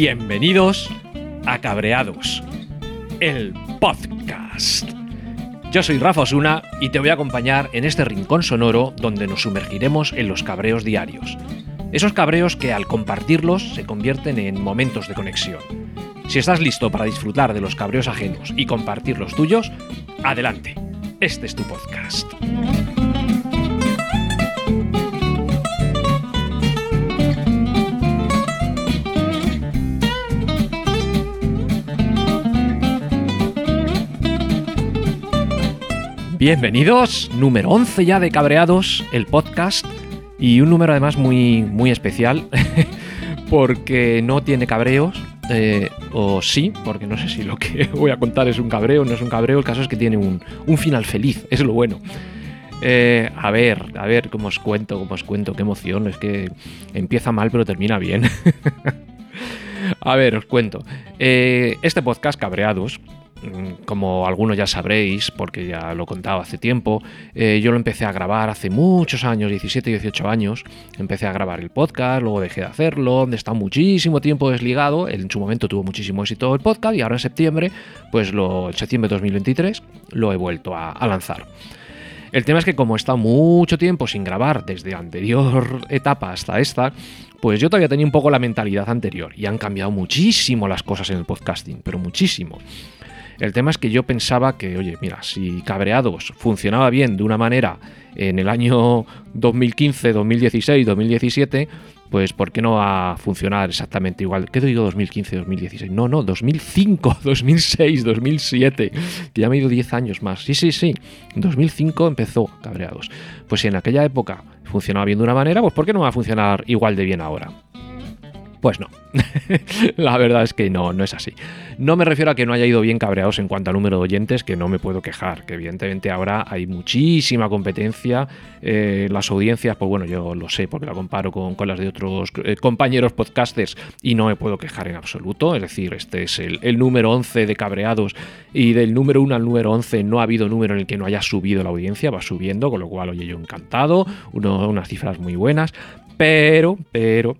Bienvenidos a Cabreados, el podcast. Yo soy Rafa Osuna y te voy a acompañar en este rincón sonoro donde nos sumergiremos en los cabreos diarios. Esos cabreos que al compartirlos se convierten en momentos de conexión. Si estás listo para disfrutar de los cabreos ajenos y compartir los tuyos, adelante. Este es tu podcast. Bienvenidos, número 11 ya de Cabreados, el podcast, y un número además muy, muy especial, porque no tiene cabreos, eh, o sí, porque no sé si lo que voy a contar es un cabreo no es un cabreo, el caso es que tiene un, un final feliz, es lo bueno. Eh, a ver, a ver cómo os cuento, cómo os cuento, qué emoción, es que empieza mal pero termina bien. a ver, os cuento. Eh, este podcast, Cabreados, como algunos ya sabréis, porque ya lo contaba hace tiempo, eh, yo lo empecé a grabar hace muchos años, 17, 18 años. Empecé a grabar el podcast, luego dejé de hacerlo, está muchísimo tiempo desligado. En su momento tuvo muchísimo éxito el podcast y ahora en septiembre, pues lo, en septiembre de 2023, lo he vuelto a, a lanzar. El tema es que como he estado mucho tiempo sin grabar desde anterior etapa hasta esta, pues yo todavía tenía un poco la mentalidad anterior y han cambiado muchísimo las cosas en el podcasting, pero muchísimo. El tema es que yo pensaba que, oye, mira, si Cabreados funcionaba bien de una manera en el año 2015, 2016, 2017, pues ¿por qué no va a funcionar exactamente igual? ¿Qué digo 2015, 2016? No, no, 2005, 2006, 2007, que ya me he ido 10 años más. Sí, sí, sí, 2005 empezó Cabreados. Pues si en aquella época funcionaba bien de una manera, pues ¿por qué no va a funcionar igual de bien ahora? Pues no, la verdad es que no, no es así. No me refiero a que no haya ido bien cabreados en cuanto al número de oyentes, que no me puedo quejar, que evidentemente ahora hay muchísima competencia. Eh, las audiencias, pues bueno, yo lo sé porque la comparo con, las de otros eh, compañeros podcasters y no me puedo quejar en absoluto. Es decir, este es el, número 11 de cabreados y del número 1 al número 11 no ha habido número en el que no haya subido la audiencia, va subiendo, con lo cual, oye, yo encantado, unas cifras muy buenas, pero, pero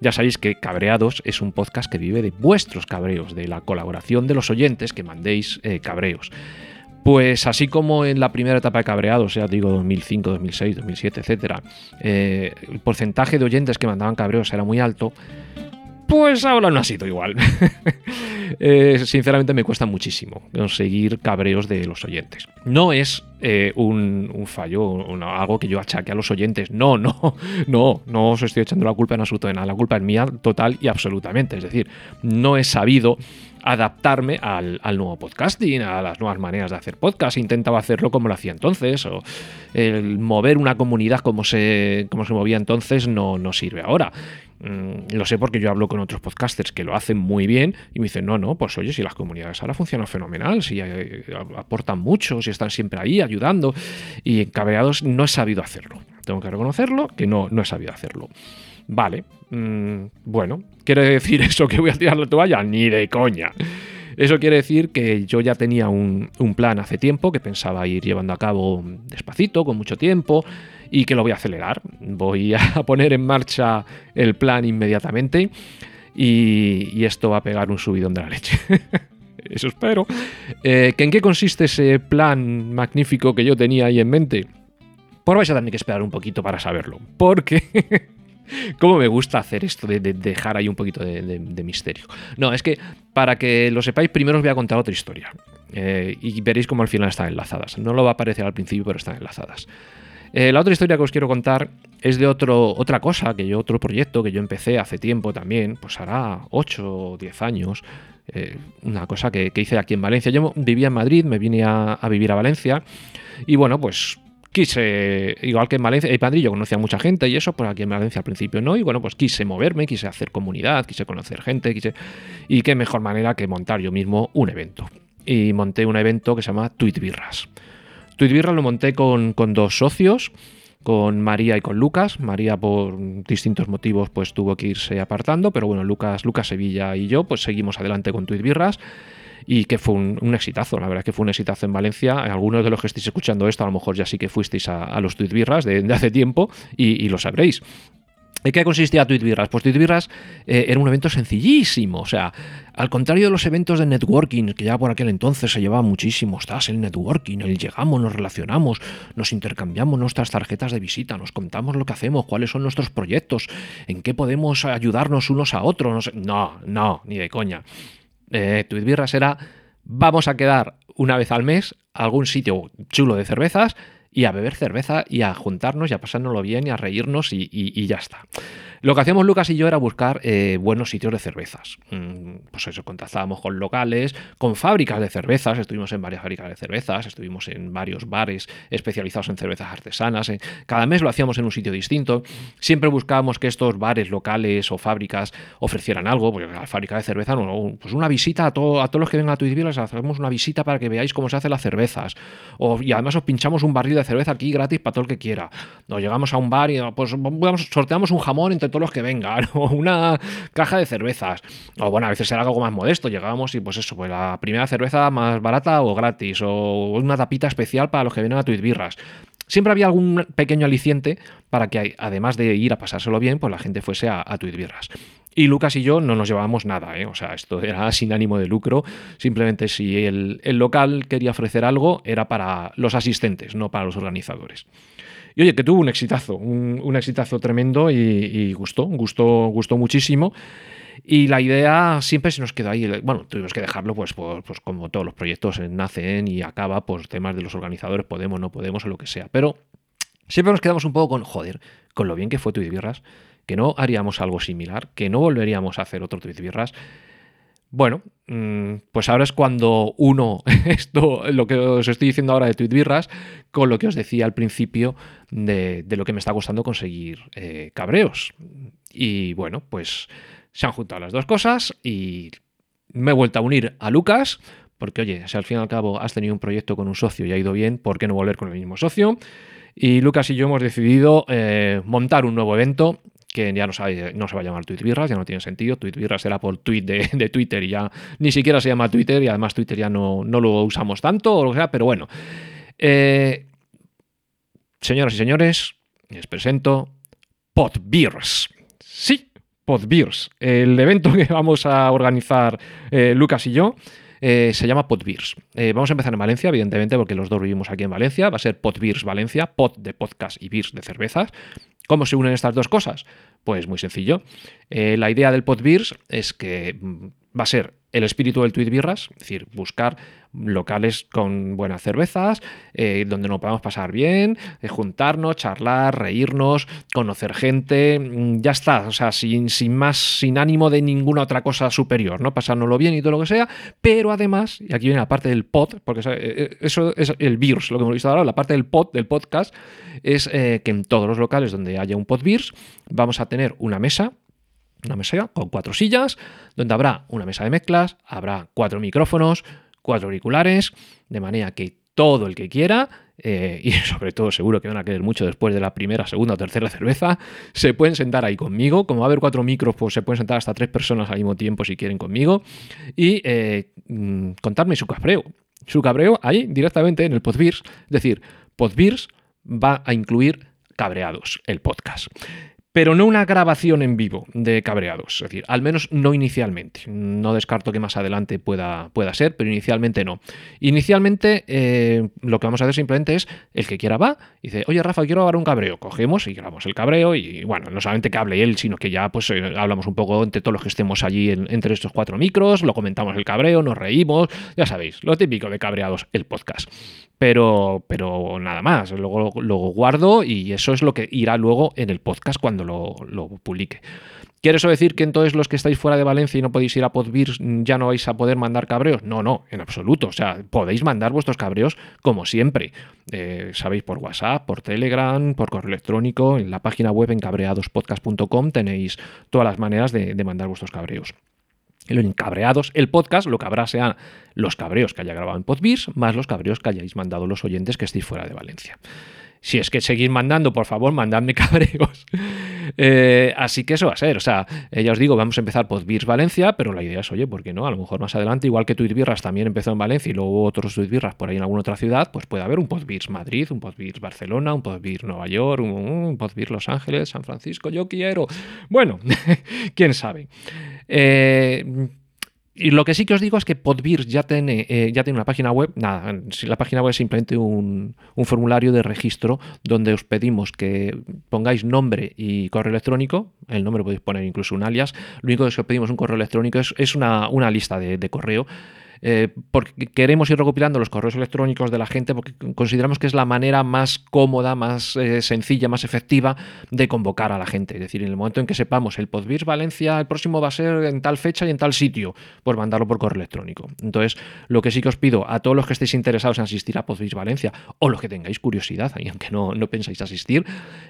ya sabéis que Cabreados es un podcast que vive de vuestros cabreos, de la colaboración de los oyentes que mandéis eh, cabreos. Pues así como en la primera etapa de cabreados, ya digo 2005, 2006, 2007, etcétera, eh, el porcentaje de oyentes que mandaban cabreos era muy alto, pues ahora no ha sido igual. Eh, sinceramente me cuesta muchísimo conseguir cabreos de los oyentes. No es eh, un, fallo, algo que yo achaque a los oyentes. No, no, no, no os estoy echando la culpa en absoluto de nada. La culpa es mía total y absolutamente. Es decir, no he sabido adaptarme al, nuevo podcasting, a las nuevas maneras de hacer podcast. Intentaba hacerlo como lo hacía entonces, o el mover una comunidad como se, como se movía entonces no, sirve ahora. Mm, lo sé porque yo hablo con otros podcasters que lo hacen muy bien y me dicen, no, no, pues oye, si las comunidades ahora funcionan fenomenal, si eh, aportan mucho, si están siempre ahí ayudando y en Cabreados no he sabido hacerlo. Tengo que reconocerlo que no, no he sabido hacerlo. Vale, mm, bueno, ¿quiere decir eso que voy a tirar la toalla? Ni de coña. Eso quiere decir que yo ya tenía un, plan hace tiempo que pensaba ir llevando a cabo despacito, con mucho tiempo, y que lo voy a acelerar. Voy a poner en marcha el plan inmediatamente y, esto va a pegar un subidón de la leche. Eso espero. Eh, ¿En qué consiste ese plan magnífico que yo tenía ahí en mente? Pues vais a tener que esperar un poquito para saberlo. Porque ¿Cómo me gusta hacer esto de, dejar ahí un poquito de, misterio? No, es que para que lo sepáis, primero os voy a contar otra historia. Eh, y veréis cómo al final están enlazadas. No lo va a aparecer al principio, pero están enlazadas. Eh, la otra historia que os quiero contar es de otro, otra cosa, que yo, otro proyecto que yo empecé hace tiempo también, pues hará 8 o 10 años, eh, una cosa que, hice aquí en Valencia. Yo vivía en Madrid, me vine a, vivir a Valencia y bueno, pues quise, igual que en Valencia, en Madrid yo conocía a mucha gente y eso, pues aquí en Valencia al principio no, y bueno, pues quise moverme, quise hacer comunidad, quise conocer gente, quise... Y qué mejor manera que montar yo mismo un evento. Y monté un evento que se llama Tweet Birras. Tweetbirra lo monté con, dos socios, con María y con Lucas. María por distintos motivos pues tuvo que irse apartando, pero bueno, Lucas, Lucas Sevilla y yo pues seguimos adelante con Tweetbirras y que fue un, exitazo, la verdad que fue un exitazo en Valencia. Algunos de los que estéis escuchando esto a lo mejor ya sí que fuisteis a, los Tweetbirras de, de hace tiempo y, lo sabréis. ¿En qué consistía Tweetbirras? Pues Tweetbirras eh, era un evento sencillísimo. O sea, al contrario de los eventos de networking, que ya por aquel entonces se llevaba muchísimo, estás el networking, el llegamos, nos relacionamos, nos intercambiamos nuestras tarjetas de visita, nos contamos lo que hacemos, cuáles son nuestros proyectos, en qué podemos ayudarnos unos a otros. No, no, ni de coña. Eh, Tweetbirras era, vamos a quedar una vez al mes a algún sitio chulo de cervezas y a beber cerveza y a juntarnos y a pasárnoslo bien y a reírnos y, ya está. Lo que hacíamos Lucas y yo era buscar eh, buenos sitios de cervezas. Mm, pues eso, contactábamos con locales, con fábricas de cervezas, estuvimos en varias fábricas de cervezas, estuvimos en varios bares especializados en cervezas artesanas. Cada mes lo hacíamos en un sitio distinto. Siempre buscábamos que estos bares locales o fábricas ofrecieran algo, porque la fábrica de cerveza, no, pues una visita a, todo, a todos los que vengan a Twitter, les hacemos una visita para que veáis cómo se hacen las cervezas. O, y además os pinchamos un barril de cerveza aquí gratis para todo el que quiera. Nos llegamos a un bar y pues sorteamos un jamón entre todos los que vengan, o una caja de cervezas. O bueno, a veces era algo más modesto, llegábamos y pues eso, pues la primera cerveza más barata o gratis, o una tapita especial para los que vienen a Tweet Birras. Siempre había algún pequeño aliciente para que, además de ir a pasárselo bien, pues la gente fuese a, a Birras. Y Lucas y yo no nos llevábamos nada, ¿eh? o sea, esto era sin ánimo de lucro, simplemente si el, local quería ofrecer algo era para los asistentes, no para los organizadores. Y oye, que tuvo un exitazo, un, exitazo tremendo y, gustó, gustó, gustó muchísimo. Y la idea siempre se nos quedó ahí. Bueno, tuvimos que dejarlo, pues, pues como todos los proyectos nacen y acaba, pues temas de los organizadores, podemos, no podemos o lo que sea. Pero siempre nos quedamos un poco con, joder, con lo bien que fue Birras que no haríamos algo similar, que no volveríamos a hacer otro tweet birras. Bueno, mm, pues ahora es cuando uno, esto, lo que os estoy diciendo ahora de tweet birras, con lo que os decía al principio de, lo que me está costando conseguir eh, cabreos. Y bueno, pues se han juntado las dos cosas y me he vuelto a unir a Lucas, porque oye, si al fin y al cabo has tenido un proyecto con un socio y ha ido bien, ¿por qué no volver con el mismo socio? Y Lucas y yo hemos decidido eh, montar un nuevo evento que ya no, se va a llamar Tweetbirras, ya no tiene sentido. Tweetbirras era por tweet de, Twitter y ya ni siquiera se llama Twitter y además Twitter ya no, no lo usamos tanto o lo que sea, pero bueno. Eh, señoras y señores, les presento Podbeers. Sí, Podbeers. El evento que vamos a organizar eh, Lucas y yo. Eh, se llama Podbeers. vamos a empezar en Valencia, evidentemente, porque los dos vivimos aquí en Valencia. Va a ser Podbeers Valencia, Pod de podcast y Beers de cervezas. ¿Cómo se unen estas dos cosas? Pues muy sencillo. Eh, la idea del Podbeers es que mm, va a ser el espíritu del Tweet Birras, es decir, buscar locales con buenas cervezas, eh, donde nos podamos pasar bien, eh, juntarnos, charlar, reírnos, conocer gente, mm, ya está, o sea, sin, sin, más, sin ánimo de ninguna otra cosa superior, ¿no? Pasárnoslo bien y todo lo que sea, pero además, y aquí viene la parte del pod, porque eso es el Beers, lo que hemos visto ahora, la parte del pod, del podcast, es que en todos los locales donde haya un pod Beers, vamos a tener una mesa una mesa con cuatro sillas, donde habrá una mesa de mezclas, habrá cuatro micrófonos, cuatro auriculares, de manera que todo el que quiera, eh, y sobre todo seguro que van a querer mucho después de la primera, segunda o tercera cerveza, se pueden sentar ahí conmigo. Como va a haber cuatro micros, pues se pueden sentar hasta tres personas al mismo tiempo si quieren conmigo, y eh, mm, contarme su cabreo. Su cabreo ahí directamente en el Podbeers. Es decir, Podbeers va a incluir cabreados, el podcast pero no una grabación en vivo de cabreados, es decir, al menos no inicialmente. No descarto que más adelante pueda, pueda ser, pero inicialmente no. Inicialmente eh, lo que vamos a hacer simplemente es el que quiera va y dice, oye Rafa, quiero grabar un cabreo. Cogemos y grabamos el cabreo y bueno, no solamente que hable él, sino que ya pues eh, hablamos un poco entre todos los que estemos allí entre estos cuatro micros, lo comentamos el cabreo, nos reímos, ya sabéis, lo típico de cabreados, el podcast pero, pero nada más. Luego lo guardo y eso es lo que irá luego en el podcast cuando lo, publique. ¿Quiere eso decir que entonces los que estáis fuera de Valencia y no podéis ir a Podbeers ya no vais a poder mandar cabreos? No, no, en absoluto. O sea, podéis mandar vuestros cabreos como siempre. Eh, sabéis, por WhatsApp, por Telegram, por correo electrónico, en la página web en cabreadospodcast.com tenéis todas las maneras de mandar vuestros cabreos los encabreados, el podcast, lo que habrá sean los cabreos que haya grabado en Podbeers, más los cabreos que hayáis mandado los oyentes que estéis fuera de Valencia. Si es que seguís mandando, por favor, mandadme cabreos. Eh, así que eso va a ser. O sea, eh, ya os digo, vamos a empezar Podbeers Valencia, pero la idea es, oye, ¿por qué no? A lo mejor más adelante, igual que Tweetbirras también empezó en Valencia y luego otros Tweetbirras por ahí en alguna otra ciudad, pues puede haber un Podbeers Madrid, un Podbeers Barcelona, un Podbeers Nueva York, un, un Podbeers Los Ángeles, San Francisco, yo quiero. Bueno, quién sabe. Eh, y lo que sí que os digo es que Podbeers ya tiene, eh, ya tiene una página web. Nada, la página web es simplemente un, formulario de registro donde os pedimos que pongáis nombre y correo electrónico. El nombre podéis poner incluso un alias. Lo único que os pedimos un correo electrónico es, una, lista de correo eh, porque queremos ir recopilando los correos electrónicos de la gente porque consideramos que es la manera más cómoda, más eh, sencilla, más efectiva de convocar a la gente. Es decir, en el momento en que sepamos el Podbirs Valencia, el próximo va a ser en tal fecha y en tal sitio, pues mandarlo por correo electrónico. Entonces, lo que sí que os pido a todos los que estéis interesados en asistir a Podbirs Valencia o los que tengáis curiosidad, y aunque no, no pensáis asistir,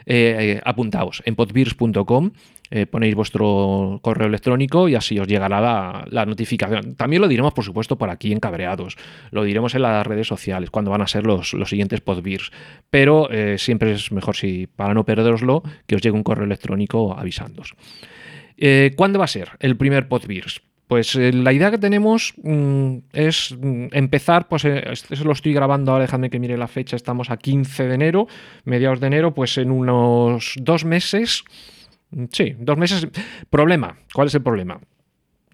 eh, apuntaos en podbirs.com eh, ponéis vuestro correo electrónico y así os llegará la, notificación. También lo diremos, por supuesto, por aquí en Cabreados. Lo diremos en las redes sociales, cuando van a ser los, los siguientes podbeers. Pero eh, siempre es mejor, si para no perderoslo, que os llegue un correo electrónico avisándos. Eh, ¿Cuándo va a ser el primer podbeers? Pues la idea que tenemos mm, es mm, empezar, pues eso lo estoy grabando ahora, dejadme que mire la fecha, estamos a 15 de enero, mediados de enero, pues en unos dos meses Sí, dos meses. Problema. ¿Cuál es el problema?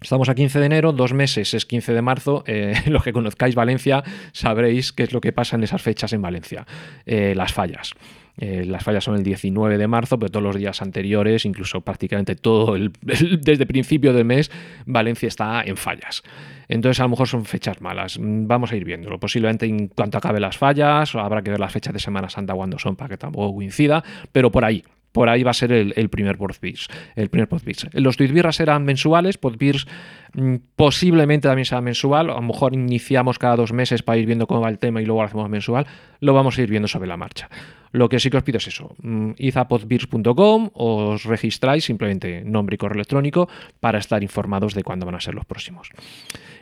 Estamos a 15 de enero, dos meses es 15 de marzo. Eh, los que conozcáis Valencia sabréis qué es lo que pasa en esas fechas en Valencia. Eh, las fallas. Eh, las fallas son el 19 de marzo, pero todos los días anteriores, incluso prácticamente todo el, desde principio del mes, Valencia está en fallas. Entonces a lo mejor son fechas malas. Vamos a ir viéndolo. Posiblemente en cuanto acabe las fallas, habrá que ver las fechas de Semana Santa cuando son para que tampoco coincida, pero por ahí, por ahí va a ser el, primer podbeers. El primer Los tweetbirras serán mensuales, podbeers mm, posiblemente también sea mensual, a lo mejor iniciamos cada dos meses para ir viendo cómo va el tema y luego lo hacemos mensual, lo vamos a ir viendo sobre la marcha. Lo que sí que os pido es eso, mm, id a podbeers.com, os registráis simplemente nombre y correo electrónico para estar informados de cuándo van a ser los próximos.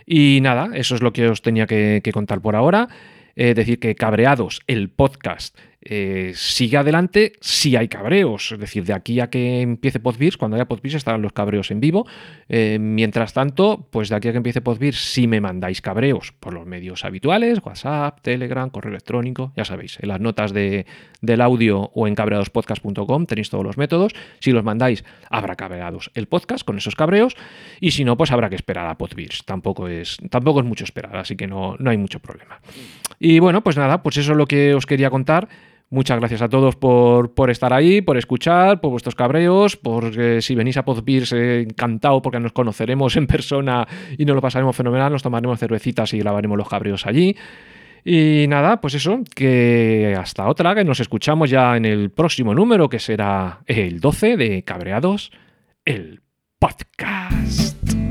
Y nada, eso es lo que os tenía que, contar por ahora. Es decir, que Cabreados, el podcast, eh, sigue adelante si hay cabreos. Es decir, de aquí a que empiece Podbeers, cuando haya Podbeers estarán los cabreos en vivo. Eh, mientras tanto, pues de aquí a que empiece Podbeers, si me mandáis cabreos por los medios habituales, WhatsApp, Telegram, correo electrónico, ya sabéis, en las notas de, del audio o en cabreadospodcast.com tenéis todos los métodos. Si los mandáis, habrá cabreados el podcast con esos cabreos. Y si no, pues habrá que esperar a Podbeers. Tampoco es, tampoco es mucho esperar, así que no, no hay mucho problema. Y bueno, pues nada, pues eso es lo que os quería contar. Muchas gracias a todos por, por, estar ahí, por escuchar, por vuestros cabreos, porque si venís a Podbeers, eh, encantado porque nos conoceremos en persona y nos lo pasaremos fenomenal, nos tomaremos cervecitas y grabaremos los cabreos allí. Y nada, pues eso, que hasta otra, que nos escuchamos ya en el próximo número, que será el 12 de Cabreados, el podcast.